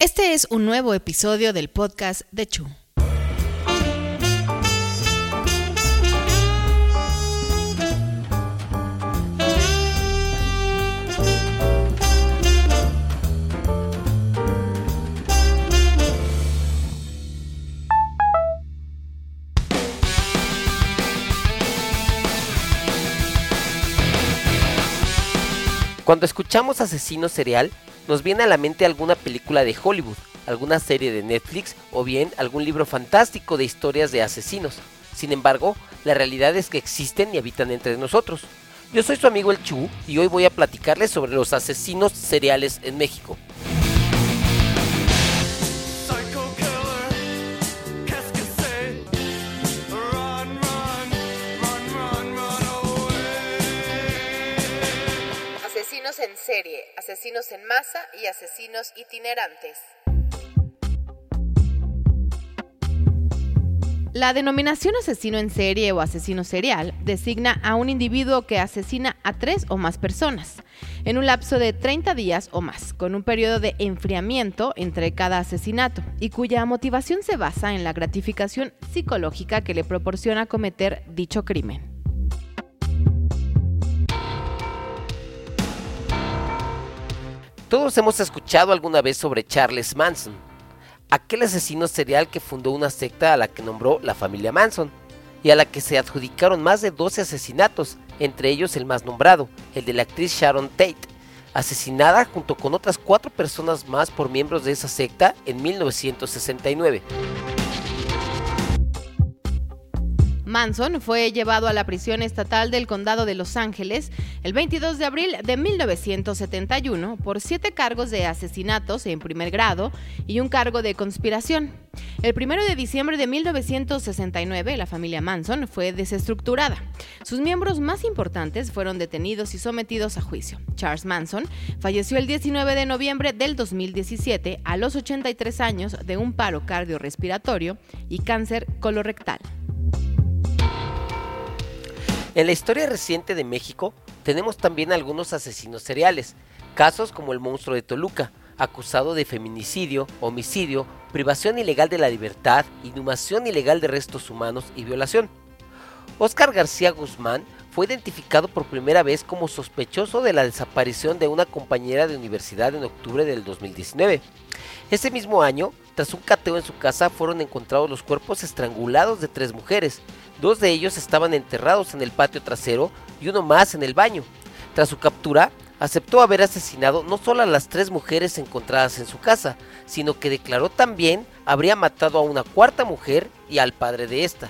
Este es un nuevo episodio del podcast de Chu. Cuando escuchamos asesino serial, nos viene a la mente alguna película de Hollywood, alguna serie de Netflix o bien algún libro fantástico de historias de asesinos. Sin embargo, la realidad es que existen y habitan entre nosotros. Yo soy su amigo el Chu y hoy voy a platicarles sobre los asesinos seriales en México. Asesinos en masa y asesinos itinerantes. La denominación asesino en serie o asesino serial designa a un individuo que asesina a tres o más personas en un lapso de 30 días o más, con un periodo de enfriamiento entre cada asesinato y cuya motivación se basa en la gratificación psicológica que le proporciona cometer dicho crimen. Todos hemos escuchado alguna vez sobre Charles Manson, aquel asesino serial que fundó una secta a la que nombró la familia Manson y a la que se adjudicaron más de 12 asesinatos, entre ellos el más nombrado, el de la actriz Sharon Tate, asesinada junto con otras cuatro personas más por miembros de esa secta en 1969. Manson fue llevado a la prisión estatal del condado de Los Ángeles el 22 de abril de 1971 por siete cargos de asesinatos en primer grado y un cargo de conspiración. El 1 de diciembre de 1969, la familia Manson fue desestructurada. Sus miembros más importantes fueron detenidos y sometidos a juicio. Charles Manson falleció el 19 de noviembre del 2017 a los 83 años de un paro cardiorrespiratorio y cáncer colorectal. En la historia reciente de México tenemos también algunos asesinos seriales, casos como el monstruo de Toluca, acusado de feminicidio, homicidio, privación ilegal de la libertad, inhumación ilegal de restos humanos y violación. Oscar García Guzmán fue identificado por primera vez como sospechoso de la desaparición de una compañera de universidad en octubre del 2019. Ese mismo año, tras un cateo en su casa, fueron encontrados los cuerpos estrangulados de tres mujeres, Dos de ellos estaban enterrados en el patio trasero y uno más en el baño. Tras su captura, aceptó haber asesinado no solo a las tres mujeres encontradas en su casa, sino que declaró también habría matado a una cuarta mujer y al padre de esta.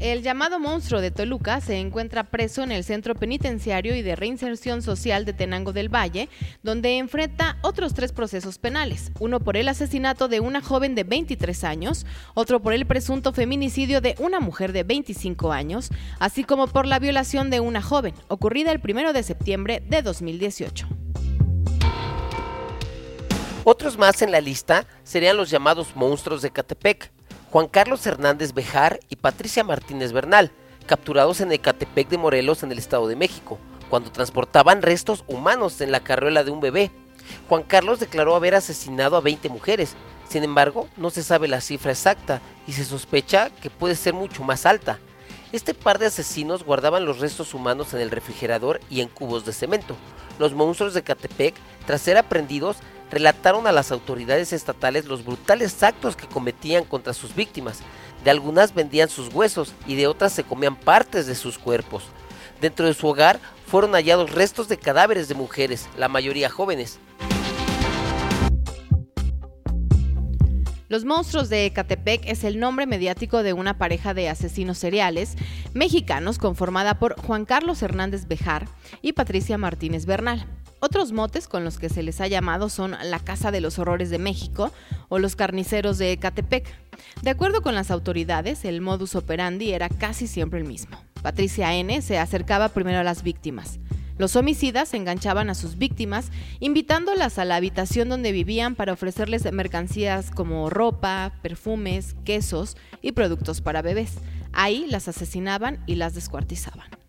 El llamado monstruo de Toluca se encuentra preso en el Centro Penitenciario y de Reinserción Social de Tenango del Valle, donde enfrenta otros tres procesos penales, uno por el asesinato de una joven de 23 años, otro por el presunto feminicidio de una mujer de 25 años, así como por la violación de una joven, ocurrida el 1 de septiembre de 2018. Otros más en la lista serían los llamados monstruos de Catepec, Juan Carlos Hernández Bejar y Patricia Martínez Bernal, capturados en Ecatepec de Morelos en el Estado de México, cuando transportaban restos humanos en la carriola de un bebé. Juan Carlos declaró haber asesinado a 20 mujeres, sin embargo, no se sabe la cifra exacta y se sospecha que puede ser mucho más alta. Este par de asesinos guardaban los restos humanos en el refrigerador y en cubos de cemento. Los monstruos de Catepec, tras ser aprendidos, relataron a las autoridades estatales los brutales actos que cometían contra sus víctimas. De algunas vendían sus huesos y de otras se comían partes de sus cuerpos. Dentro de su hogar fueron hallados restos de cadáveres de mujeres, la mayoría jóvenes. Los monstruos de Ecatepec es el nombre mediático de una pareja de asesinos seriales mexicanos conformada por Juan Carlos Hernández Bejar y Patricia Martínez Bernal. Otros motes con los que se les ha llamado son la Casa de los Horrores de México o los Carniceros de Ecatepec. De acuerdo con las autoridades, el modus operandi era casi siempre el mismo. Patricia N. se acercaba primero a las víctimas. Los homicidas enganchaban a sus víctimas, invitándolas a la habitación donde vivían para ofrecerles mercancías como ropa, perfumes, quesos y productos para bebés. Ahí las asesinaban y las descuartizaban.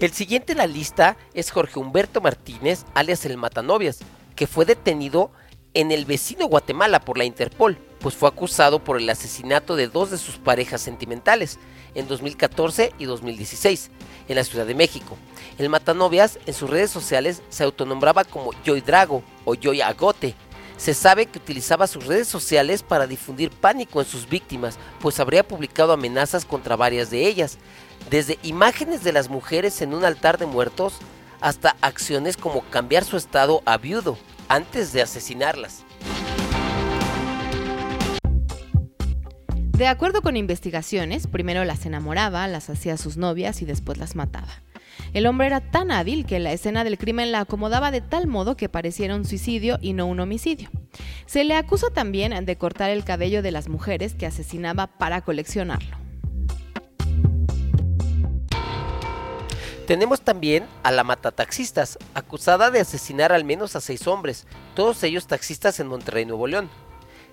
El siguiente en la lista es Jorge Humberto Martínez, alias el Matanovias, que fue detenido en el vecino Guatemala por la Interpol, pues fue acusado por el asesinato de dos de sus parejas sentimentales en 2014 y 2016 en la Ciudad de México. El Matanovias en sus redes sociales se autonombraba como Joy Drago o Joy Agote. Se sabe que utilizaba sus redes sociales para difundir pánico en sus víctimas, pues habría publicado amenazas contra varias de ellas, desde imágenes de las mujeres en un altar de muertos hasta acciones como cambiar su estado a viudo antes de asesinarlas. De acuerdo con investigaciones, primero las enamoraba, las hacía sus novias y después las mataba. El hombre era tan hábil que la escena del crimen la acomodaba de tal modo que pareciera un suicidio y no un homicidio. Se le acusa también de cortar el cabello de las mujeres que asesinaba para coleccionarlo. Tenemos también a la matataxistas, acusada de asesinar al menos a seis hombres, todos ellos taxistas en Monterrey, Nuevo León.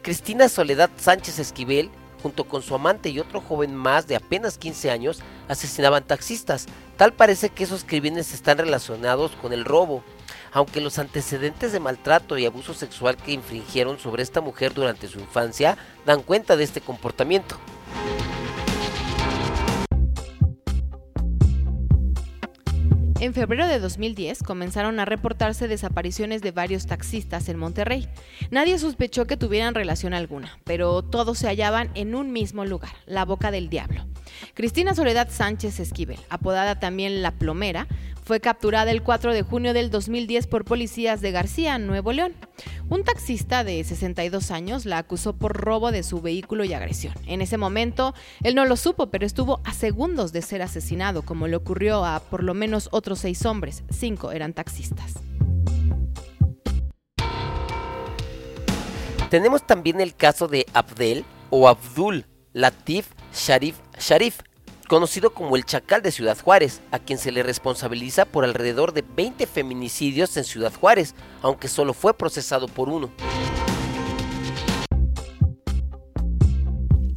Cristina Soledad Sánchez Esquivel junto con su amante y otro joven más de apenas 15 años, asesinaban taxistas. Tal parece que esos crímenes están relacionados con el robo, aunque los antecedentes de maltrato y abuso sexual que infringieron sobre esta mujer durante su infancia dan cuenta de este comportamiento. En febrero de 2010 comenzaron a reportarse desapariciones de varios taxistas en Monterrey. Nadie sospechó que tuvieran relación alguna, pero todos se hallaban en un mismo lugar, la Boca del Diablo. Cristina Soledad Sánchez Esquivel, apodada también La Plomera, fue capturada el 4 de junio del 2010 por policías de García, Nuevo León. Un taxista de 62 años la acusó por robo de su vehículo y agresión. En ese momento, él no lo supo, pero estuvo a segundos de ser asesinado, como le ocurrió a por lo menos otros seis hombres. Cinco eran taxistas. Tenemos también el caso de Abdel o Abdul Latif Sharif Sharif, conocido como el Chacal de Ciudad Juárez, a quien se le responsabiliza por alrededor de 20 feminicidios en Ciudad Juárez, aunque solo fue procesado por uno.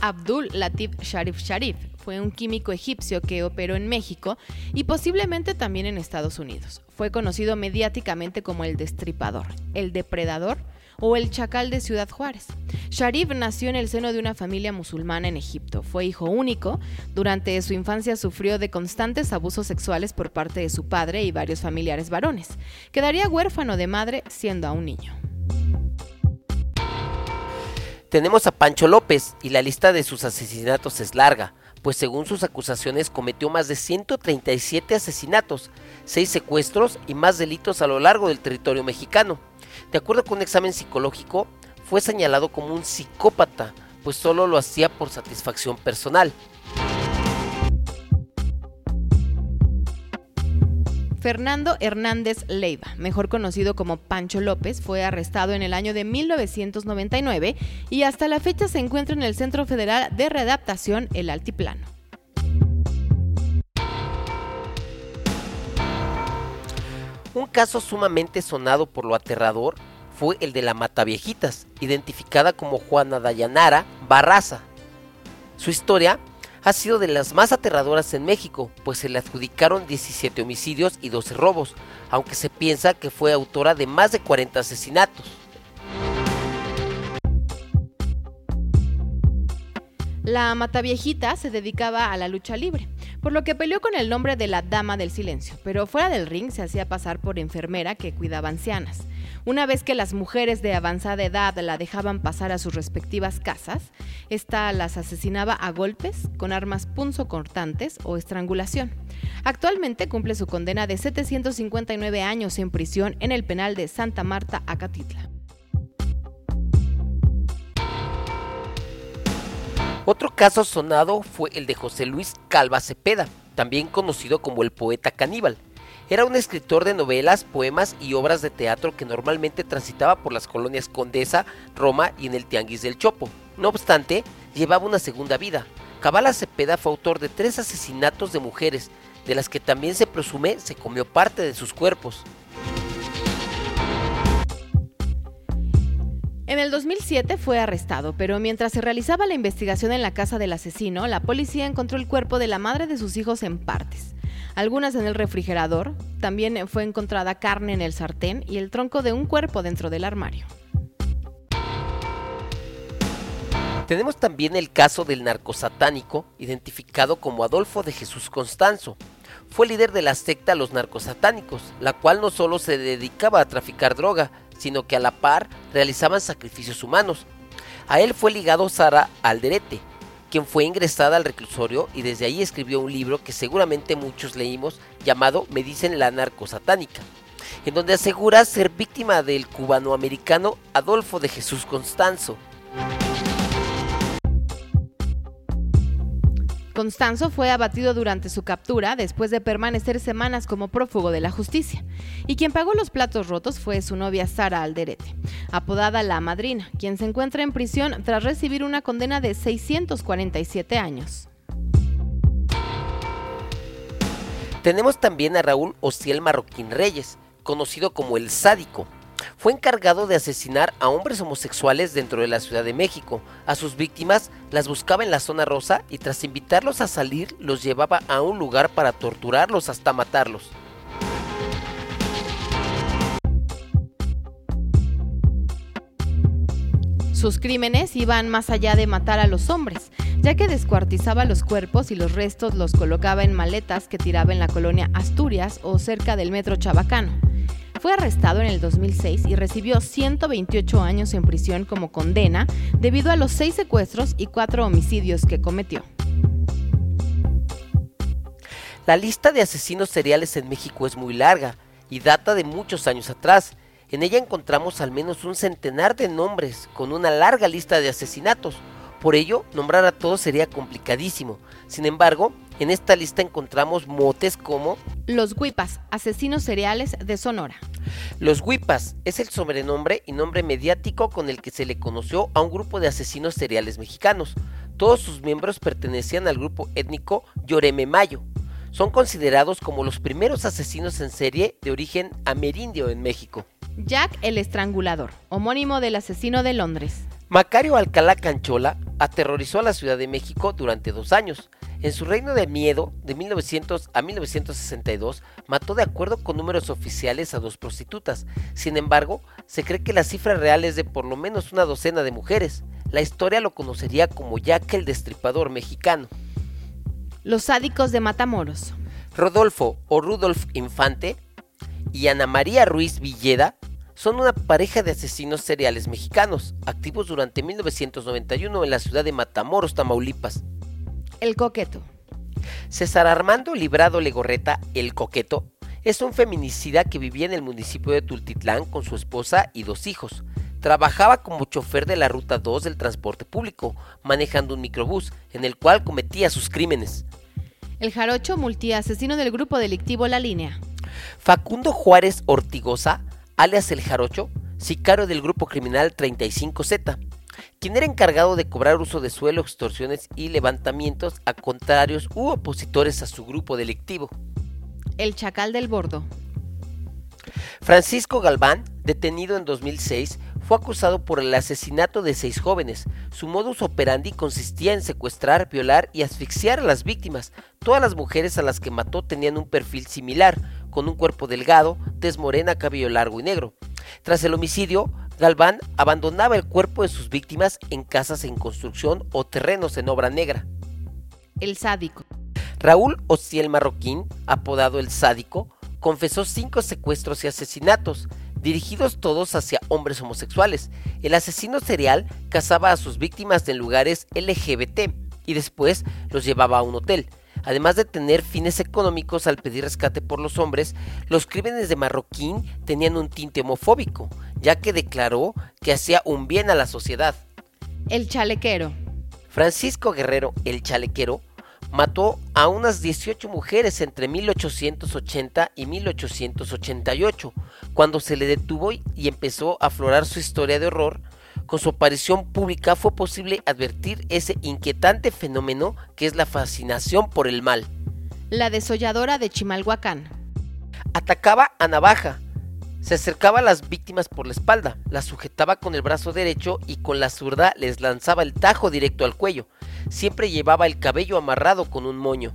Abdul Latif Sharif Sharif fue un químico egipcio que operó en México y posiblemente también en Estados Unidos. Fue conocido mediáticamente como el destripador, el depredador o el chacal de Ciudad Juárez. Sharif nació en el seno de una familia musulmana en Egipto. Fue hijo único. Durante su infancia sufrió de constantes abusos sexuales por parte de su padre y varios familiares varones. Quedaría huérfano de madre siendo aún niño. Tenemos a Pancho López y la lista de sus asesinatos es larga, pues según sus acusaciones cometió más de 137 asesinatos, 6 secuestros y más delitos a lo largo del territorio mexicano. De acuerdo con un examen psicológico, fue señalado como un psicópata, pues solo lo hacía por satisfacción personal. Fernando Hernández Leiva, mejor conocido como Pancho López, fue arrestado en el año de 1999 y hasta la fecha se encuentra en el Centro Federal de Readaptación El Altiplano. Un caso sumamente sonado por lo aterrador fue el de la Mataviejitas, identificada como Juana Dayanara Barraza. Su historia ha sido de las más aterradoras en México, pues se le adjudicaron 17 homicidios y 12 robos, aunque se piensa que fue autora de más de 40 asesinatos. La Mataviejita se dedicaba a la lucha libre por lo que peleó con el nombre de la Dama del Silencio, pero fuera del ring se hacía pasar por enfermera que cuidaba ancianas. Una vez que las mujeres de avanzada edad la dejaban pasar a sus respectivas casas, esta las asesinaba a golpes, con armas punzocortantes o estrangulación. Actualmente cumple su condena de 759 años en prisión en el penal de Santa Marta, Acatitla. Otro caso sonado fue el de José Luis Calva Cepeda, también conocido como el poeta caníbal. Era un escritor de novelas, poemas y obras de teatro que normalmente transitaba por las colonias Condesa, Roma y en el Tianguis del Chopo. No obstante, llevaba una segunda vida. Cabala Cepeda fue autor de tres asesinatos de mujeres, de las que también se presume se comió parte de sus cuerpos. En el 2007 fue arrestado, pero mientras se realizaba la investigación en la casa del asesino, la policía encontró el cuerpo de la madre de sus hijos en partes. algunas en el refrigerador, también fue encontrada carne en el sartén y el tronco de un cuerpo dentro del armario. Tenemos también el caso del narcosatánico, identificado como Adolfo de Jesús Constanzo. Fue líder de la secta Los Narcosatánicos, la cual no solo se dedicaba a traficar droga, sino que a la par realizaban sacrificios humanos. A él fue ligado Sara Alderete, quien fue ingresada al reclusorio y desde ahí escribió un libro que seguramente muchos leímos llamado Me dicen la narcosatánica, en donde asegura ser víctima del cubanoamericano Adolfo de Jesús Constanzo. Constanzo fue abatido durante su captura después de permanecer semanas como prófugo de la justicia, y quien pagó los platos rotos fue su novia Sara Alderete, apodada La Madrina, quien se encuentra en prisión tras recibir una condena de 647 años. Tenemos también a Raúl Ociel Marroquín Reyes, conocido como el Sádico, fue encargado de asesinar a hombres homosexuales dentro de la Ciudad de México. A sus víctimas las buscaba en la zona rosa y tras invitarlos a salir los llevaba a un lugar para torturarlos hasta matarlos. Sus crímenes iban más allá de matar a los hombres, ya que descuartizaba los cuerpos y los restos los colocaba en maletas que tiraba en la colonia Asturias o cerca del metro Chabacano. Fue arrestado en el 2006 y recibió 128 años en prisión como condena debido a los seis secuestros y cuatro homicidios que cometió. La lista de asesinos seriales en México es muy larga y data de muchos años atrás. En ella encontramos al menos un centenar de nombres con una larga lista de asesinatos. Por ello, nombrar a todos sería complicadísimo. Sin embargo, en esta lista encontramos motes como Los Huipas, asesinos seriales de Sonora. Los Huipas es el sobrenombre y nombre mediático con el que se le conoció a un grupo de asesinos seriales mexicanos. Todos sus miembros pertenecían al grupo étnico Lloreme Mayo. Son considerados como los primeros asesinos en serie de origen amerindio en México. Jack el Estrangulador, homónimo del asesino de Londres. Macario Alcalá Canchola aterrorizó a la Ciudad de México durante dos años. En su reino de miedo, de 1900 a 1962, mató de acuerdo con números oficiales a dos prostitutas. Sin embargo, se cree que la cifra real es de por lo menos una docena de mujeres. La historia lo conocería como Jack el Destripador mexicano. Los sádicos de Matamoros. Rodolfo o Rudolf Infante y Ana María Ruiz Villeda son una pareja de asesinos seriales mexicanos, activos durante 1991 en la ciudad de Matamoros, Tamaulipas. El coqueto. César Armando Librado Legorreta, el coqueto, es un feminicida que vivía en el municipio de Tultitlán con su esposa y dos hijos. Trabajaba como chofer de la Ruta 2 del transporte público, manejando un microbús, en el cual cometía sus crímenes. El jarocho multiasesino del grupo delictivo La Línea. Facundo Juárez Ortigosa, alias El Jarocho, sicario del grupo criminal 35Z, quien era encargado de cobrar uso de suelo, extorsiones y levantamientos a contrarios u opositores a su grupo delictivo. El Chacal del Bordo. Francisco Galván, detenido en 2006, fue acusado por el asesinato de seis jóvenes. Su modus operandi consistía en secuestrar, violar y asfixiar a las víctimas. Todas las mujeres a las que mató tenían un perfil similar, con un cuerpo delgado, tez morena, cabello largo y negro. Tras el homicidio, Galván abandonaba el cuerpo de sus víctimas en casas en construcción o terrenos en obra negra. El sádico. Raúl Ociel Marroquín, apodado el sádico, confesó cinco secuestros y asesinatos, dirigidos todos hacia hombres homosexuales. El asesino serial cazaba a sus víctimas en lugares LGBT y después los llevaba a un hotel. Además de tener fines económicos al pedir rescate por los hombres, los crímenes de Marroquín tenían un tinte homofóbico, ya que declaró que hacía un bien a la sociedad. El chalequero. Francisco Guerrero, el chalequero, mató a unas 18 mujeres entre 1880 y 1888, cuando se le detuvo y empezó a aflorar su historia de horror con su aparición pública fue posible advertir ese inquietante fenómeno que es la fascinación por el mal. La desolladora de Chimalhuacán. Atacaba a navaja. Se acercaba a las víctimas por la espalda, las sujetaba con el brazo derecho y con la zurda les lanzaba el tajo directo al cuello. Siempre llevaba el cabello amarrado con un moño.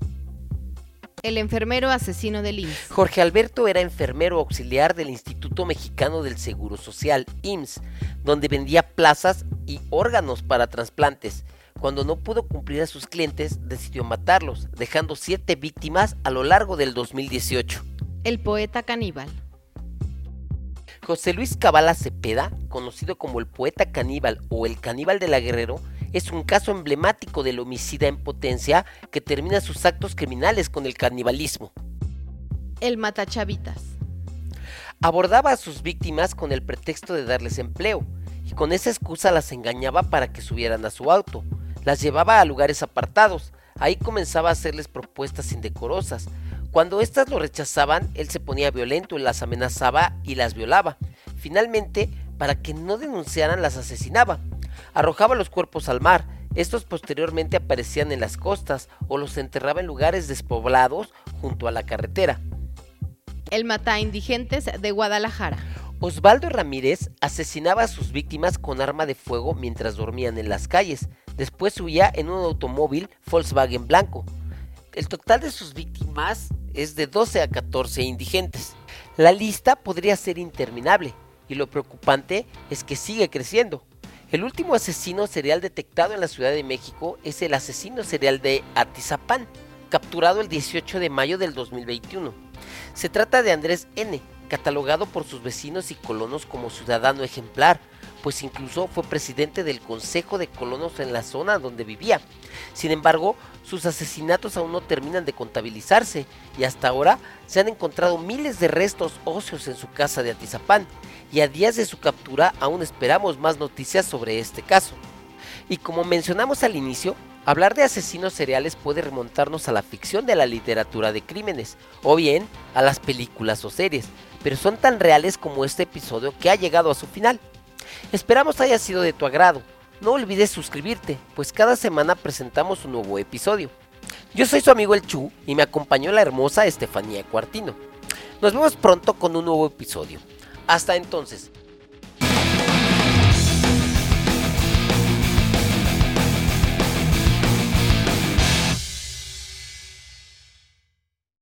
El enfermero asesino del IMSS. Jorge Alberto era enfermero auxiliar del Instituto Mexicano del Seguro Social, IMSS, donde vendía plazas y órganos para trasplantes. Cuando no pudo cumplir a sus clientes, decidió matarlos, dejando siete víctimas a lo largo del 2018. El poeta caníbal. José Luis Cabala Cepeda, conocido como el poeta caníbal o el caníbal de la Guerrero, es un caso emblemático del homicida en potencia que termina sus actos criminales con el canibalismo. El matachavitas. Abordaba a sus víctimas con el pretexto de darles empleo y con esa excusa las engañaba para que subieran a su auto. Las llevaba a lugares apartados. Ahí comenzaba a hacerles propuestas indecorosas. Cuando éstas lo rechazaban, él se ponía violento, las amenazaba y las violaba. Finalmente, para que no denunciaran, las asesinaba arrojaba los cuerpos al mar. Estos posteriormente aparecían en las costas o los enterraba en lugares despoblados junto a la carretera. El mata indigentes de Guadalajara. Osvaldo Ramírez asesinaba a sus víctimas con arma de fuego mientras dormían en las calles. Después huía en un automóvil Volkswagen blanco. El total de sus víctimas es de 12 a 14 indigentes. La lista podría ser interminable y lo preocupante es que sigue creciendo. El último asesino serial detectado en la Ciudad de México es el asesino serial de Atizapán, capturado el 18 de mayo del 2021. Se trata de Andrés N., catalogado por sus vecinos y colonos como ciudadano ejemplar, pues incluso fue presidente del Consejo de Colonos en la zona donde vivía. Sin embargo, sus asesinatos aún no terminan de contabilizarse y hasta ahora se han encontrado miles de restos óseos en su casa de Atizapán y a días de su captura aún esperamos más noticias sobre este caso. Y como mencionamos al inicio, hablar de asesinos seriales puede remontarnos a la ficción de la literatura de crímenes o bien a las películas o series, pero son tan reales como este episodio que ha llegado a su final. Esperamos haya sido de tu agrado. No olvides suscribirte, pues cada semana presentamos un nuevo episodio. Yo soy su amigo el Chu y me acompañó la hermosa Estefanía Cuartino. Nos vemos pronto con un nuevo episodio. Hasta entonces,